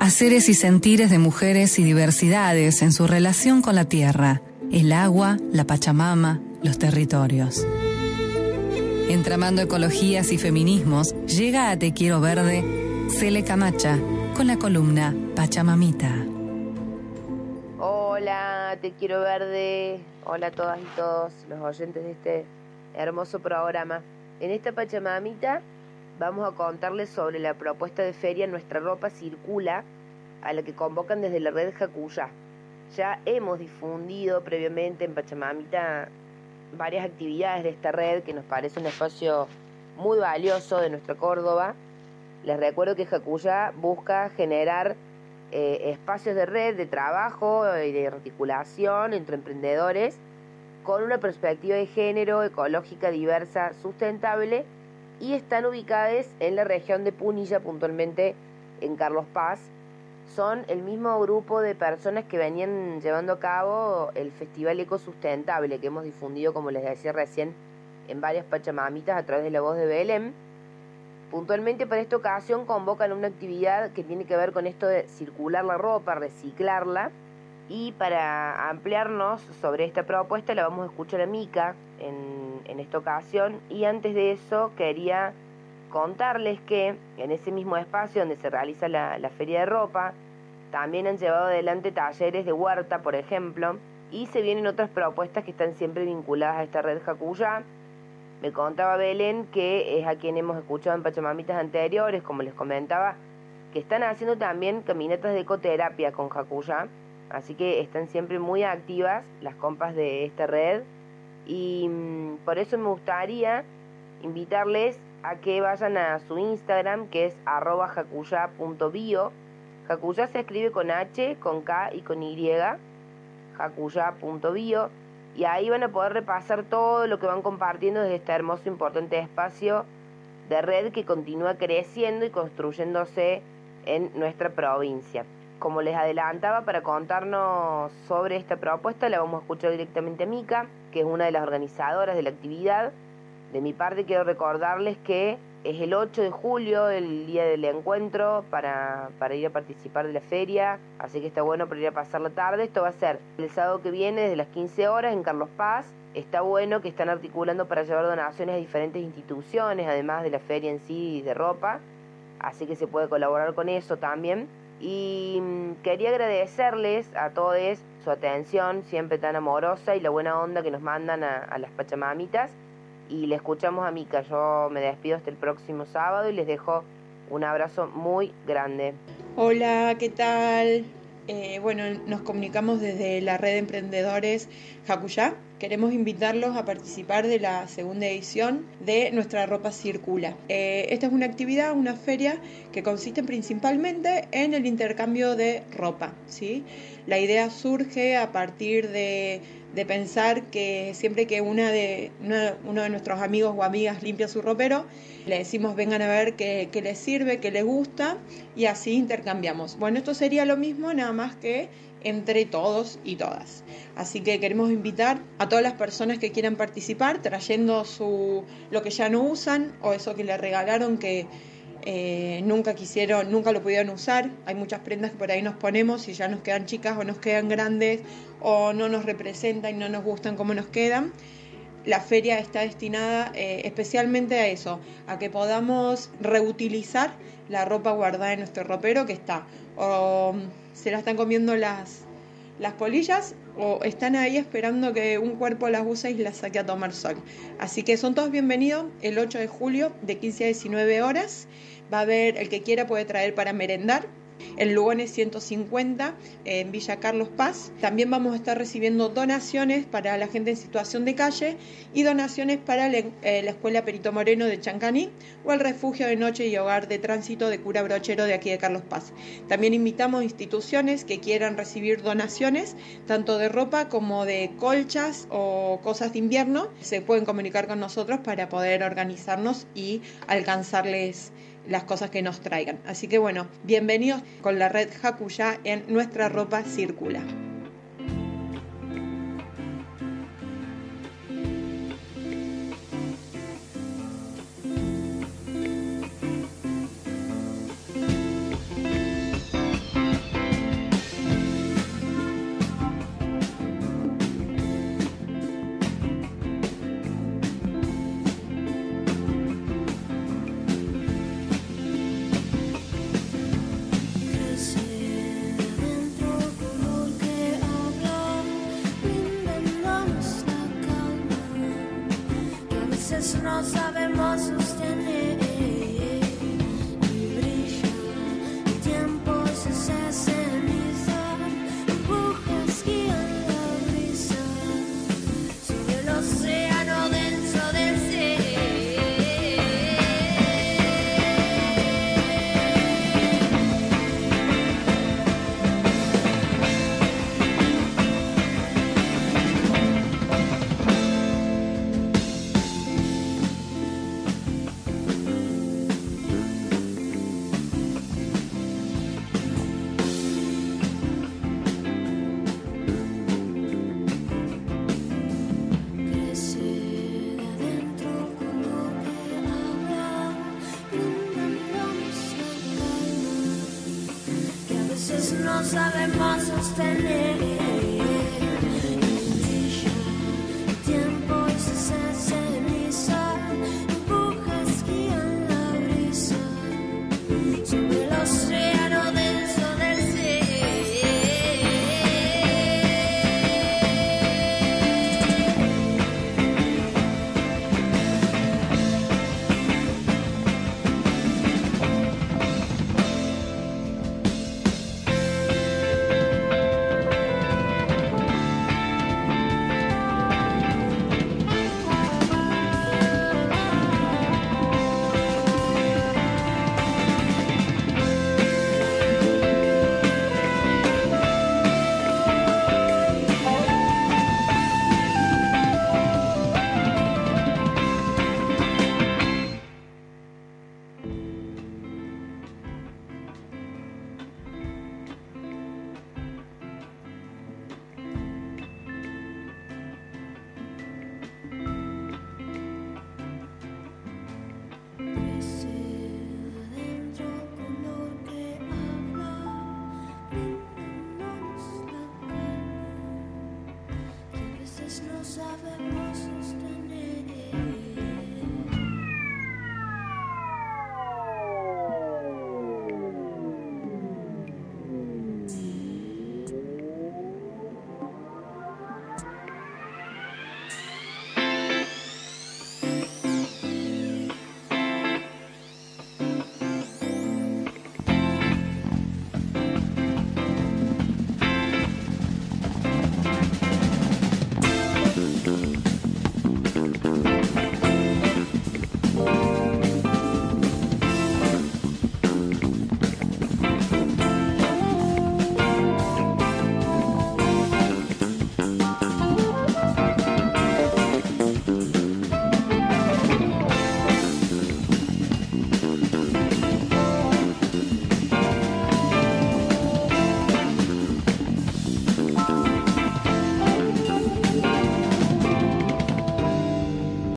haceres y sentires de mujeres y diversidades en su relación con la tierra, el agua, la Pachamama, los territorios. Entramando ecologías y feminismos, llega a Te Quiero Verde Cele Camacha con la columna Pachamamita. Hola, Te Quiero Verde. Hola a todas y todos los oyentes de este hermoso programa. En esta Pachamamita vamos a contarles sobre la propuesta de feria Nuestra Ropa Circula, a la que convocan desde la red Jacuya. Ya hemos difundido previamente en Pachamamita varias actividades de esta red que nos parece un espacio muy valioso de nuestra Córdoba. Les recuerdo que Jacuya busca generar eh, espacios de red, de trabajo y de articulación entre emprendedores con una perspectiva de género, ecológica, diversa, sustentable y están ubicadas en la región de Punilla, puntualmente en Carlos Paz. Son el mismo grupo de personas que venían llevando a cabo el Festival Ecosustentable que hemos difundido, como les decía recién, en varias pachamamitas a través de la voz de Belén. Puntualmente para esta ocasión convocan una actividad que tiene que ver con esto de circular la ropa, reciclarla. Y para ampliarnos sobre esta propuesta la vamos a escuchar a Mica en en esta ocasión. Y antes de eso quería contarles que en ese mismo espacio donde se realiza la, feria de ropa, también han llevado adelante talleres de huerta, por ejemplo, y se vienen otras propuestas que están siempre vinculadas a esta red Jacuyá. Me contaba Belén, que es a quien hemos escuchado en Pachamamitas anteriores, como les comentaba, que están haciendo también caminatas de ecoterapia con Jacuyá, así que están siempre muy activas las compas de esta red y mm, por eso me gustaría invitarles a que vayan a su Instagram que es arroba jacuya.bio. Jacuya se escribe con H, con K y con Y. Jacuya.bio. Y ahí van a poder repasar todo lo que van compartiendo desde este hermoso importante espacio de red que continúa creciendo y construyéndose en nuestra provincia. Como les adelantaba, para contarnos sobre esta propuesta, la vamos a escuchar directamente a Mica, que es una de las organizadoras de la actividad. De mi parte, quiero recordarles que es el 8 de julio, el día del encuentro, para, para ir a participar de la feria, así que está bueno para ir a pasar la tarde. Esto va a ser el sábado que viene, desde las 15 horas, en Carlos Paz. Está bueno que están articulando para llevar donaciones a diferentes instituciones, además de la feria en sí de ropa, así que se puede colaborar con eso también. Y mm, quería agradecerles a todos su atención siempre tan amorosa y la buena onda que nos mandan a, las Pachamamitas. Y le escuchamos a Mica. Yo me despido hasta el próximo sábado y les dejo un abrazo muy grande. Hola, ¿qué tal? Eh, bueno, nos comunicamos desde la red de emprendedores Jacuyá queremos invitarlos a participar de la segunda edición de Nuestra Ropa Circula. Eh, esta es una actividad, una feria que consiste principalmente en el intercambio de ropa. ¿sí? La idea surge a partir de, pensar que siempre que una de, uno de nuestros amigos o amigas limpia su ropero, le decimos vengan a ver qué, qué les sirve, qué les gusta y así intercambiamos. Bueno, esto sería lo mismo, nada más que entre todos y todas. Así que queremos invitar a todas las personas que quieran participar trayendo su, lo que ya no usan o eso que le regalaron que eh, nunca quisieron, nunca lo pudieron usar. Hay muchas prendas que por ahí nos ponemos y ya nos quedan chicas o nos quedan grandes o no nos representan y no nos gustan cómo nos quedan. La feria está destinada eh, especialmente a eso, a que podamos reutilizar la ropa guardada en nuestro ropero que está o se la están comiendo las, las polillas o están ahí esperando que un cuerpo las use y las saque a tomar sol. Así que son todos bienvenidos el 8 de julio de 15 a 19 horas. Va a haber, el que quiera puede traer para merendar el Lugones 150 en Villa Carlos Paz. También vamos a estar recibiendo donaciones para la gente en situación de calle y donaciones para eh, la Escuela Perito Moreno de Chancaní o el Refugio de Noche y Hogar de Tránsito de Cura Brochero de aquí de Carlos Paz. También invitamos instituciones que quieran recibir donaciones, tanto de ropa como de colchas o cosas de invierno. Se pueden comunicar con nosotros para poder organizarnos y alcanzarles las cosas que nos traigan. Así que bueno, bienvenidos con la red Hakuya en Nuestra Ropa Circula. veces no sabemos sostener. No sabemos sostener. I've had my.